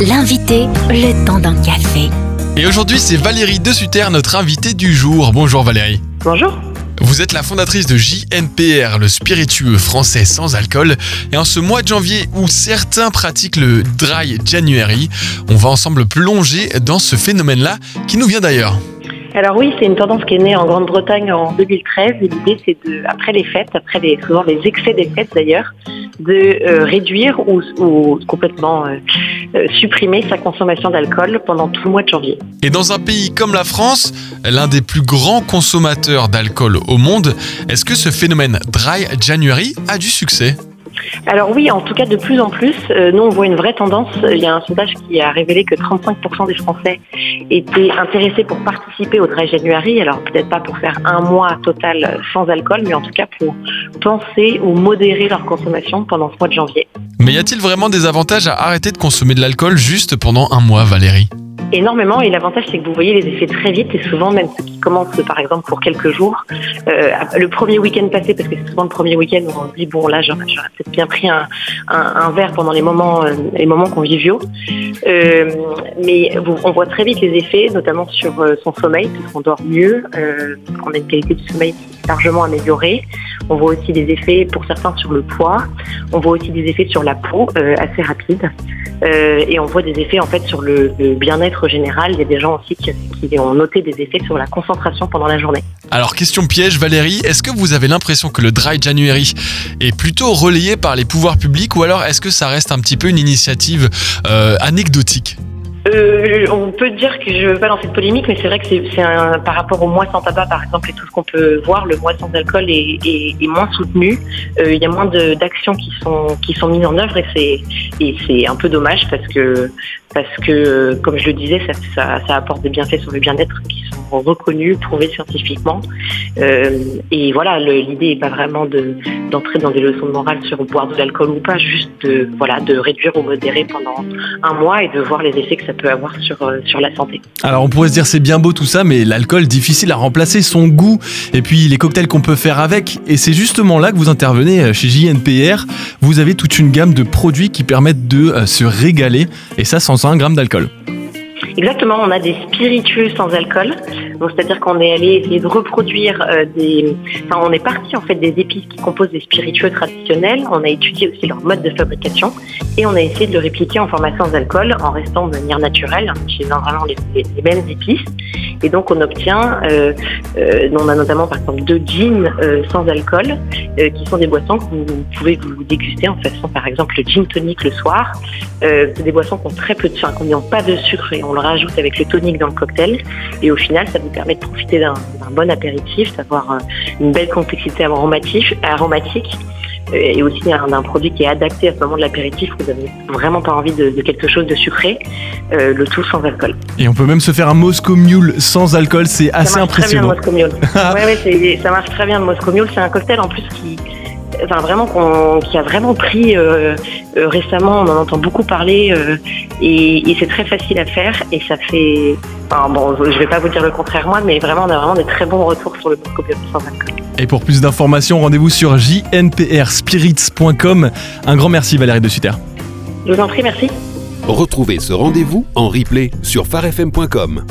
L'invité, le temps d'un café. Et aujourd'hui, c'est Valérie De Sutter, notre invitée du jour. Bonjour Valérie. Bonjour. Vous êtes la fondatrice de JNPR, le spiritueux français sans alcool. Et en ce mois de janvier où certains pratiquent le Dry January, on va ensemble plonger dans ce phénomène-là qui nous vient d'ailleurs. Alors oui, c'est une tendance qui est née en Grande-Bretagne en 2013 et l'idée c'est de, après les fêtes, après souvent les excès des fêtes d'ailleurs, de euh, réduire ou, ou complètement euh, euh, supprimer sa consommation d'alcool pendant tout le mois de janvier. Et dans un pays comme la France, l'un des plus grands consommateurs d'alcool au monde, est-ce que ce phénomène Dry January a du succès? Alors oui, en tout cas de plus en plus, euh, nous on voit une vraie tendance. Il y a un sondage qui a révélé que 35% des Français étaient intéressés pour participer au Dry January. Alors peut-être pas pour faire un mois total sans alcool, mais en tout cas pour penser ou modérer leur consommation pendant ce mois de janvier. Mais y a-t-il vraiment des avantages à arrêter de consommer de l'alcool juste pendant un mois, Valérie? Énormément et l'avantage c'est que vous voyez les effets très vite et souvent même ceux qui commencent par exemple pour quelques jours, euh, le premier week-end passé parce que c'est souvent le premier week-end où on se dit bon là j'aurais peut-être bien pris un, un, verre pendant les moments euh, les moments conviviaux, euh, mais on voit très vite les effets notamment sur euh, son sommeil puisqu'on dort mieux, euh, on a une qualité du sommeil largement améliorée. On voit aussi des effets pour certains sur le poids, on voit aussi des effets sur la peau assez rapides. Et on voit des effets en fait sur le, le bien-être général. Il y a des gens aussi qui, qui, ont noté des effets sur la concentration pendant la journée. Alors question piège Valérie, est-ce que vous avez l'impression que le Dry January est plutôt relayé par les pouvoirs publics ou alors est-ce que ça reste un petit peu une initiative euh, anecdotique? Euh, on peut dire que je ne veux pas lancer de polémique, mais c'est vrai que c'est un par rapport au mois sans tabac, par exemple, et tout ce qu'on peut voir, le mois sans alcool est, est, est moins soutenu. Euh, il y a moins d'actions qui sont qui sont mises en œuvre et c'est et c'est un peu dommage parce que parce que, comme je le disais, ça, apporte des bienfaits sur le bien-être qui sont reconnus, prouvés scientifiquement. Euh, et voilà, l'idée n'est pas vraiment d'entrer de, dans des leçons de morale sur boire de l'alcool ou pas, juste de, voilà, de réduire ou modérer pendant un mois et de voir les effets que ça peut avoir sur, euh, sur la santé. Alors on pourrait se dire c'est bien beau tout ça, mais l'alcool difficile à remplacer, son goût, et puis les cocktails qu'on peut faire avec. Et c'est justement là que vous intervenez euh, chez JNPR. Vous avez toute une gamme de produits qui permettent de se régaler, et ça sans 1 gramme d'alcool. Exactement, on a des spiritueux sans alcool. Donc c'est-à-dire qu'on est allé essayer de reproduire euh, des. Enfin, on est parti en fait des épices qui composent des spiritueux traditionnels. On a étudié aussi leur mode de fabrication et on a essayé de le répliquer en format sans alcool en restant de manière naturelle, en utilisant vraiment les, les, mêmes épices. Et donc on obtient, euh, euh, on a notamment par exemple deux jeans sans alcool, qui sont des boissons que vous, pouvez vous déguster en faisant par exemple le gin tonic le soir. C'est des boissons qui ont très peu de sucre, qui n'ont pas de sucre et on le rajoute avec le tonic dans le cocktail. Et au final, ça vous permet de profiter d'un bon apéritif, d'avoir une belle complexité aromatique. aromatique et aussi d'un produit qui est adapté à ce moment de l'apéritif, vous n'avez vraiment pas envie de, de, quelque chose de sucré, euh, le tout sans alcool. Et on peut même se faire un Moscow Mule sans alcool, c'est assez impressionnant. Très bien, le Moscow Mule. ouais, ouais, ça marche très bien le Moscow Mule, c'est un cocktail en plus qui, enfin vraiment qu qui a vraiment pris euh, euh, récemment, on en entend beaucoup parler euh, et, et c'est très facile à faire et ça fait, enfin bon, je vais pas vous dire le contraire moi, mais vraiment on a vraiment des très bons retours sur le Moscow Mule sans alcool. Et pour plus d'informations, rendez-vous sur jnprspirits.com. Un grand merci Valérie de Sutter. Je vous en prie, merci. Retrouvez ce rendez-vous en replay sur farfm.com.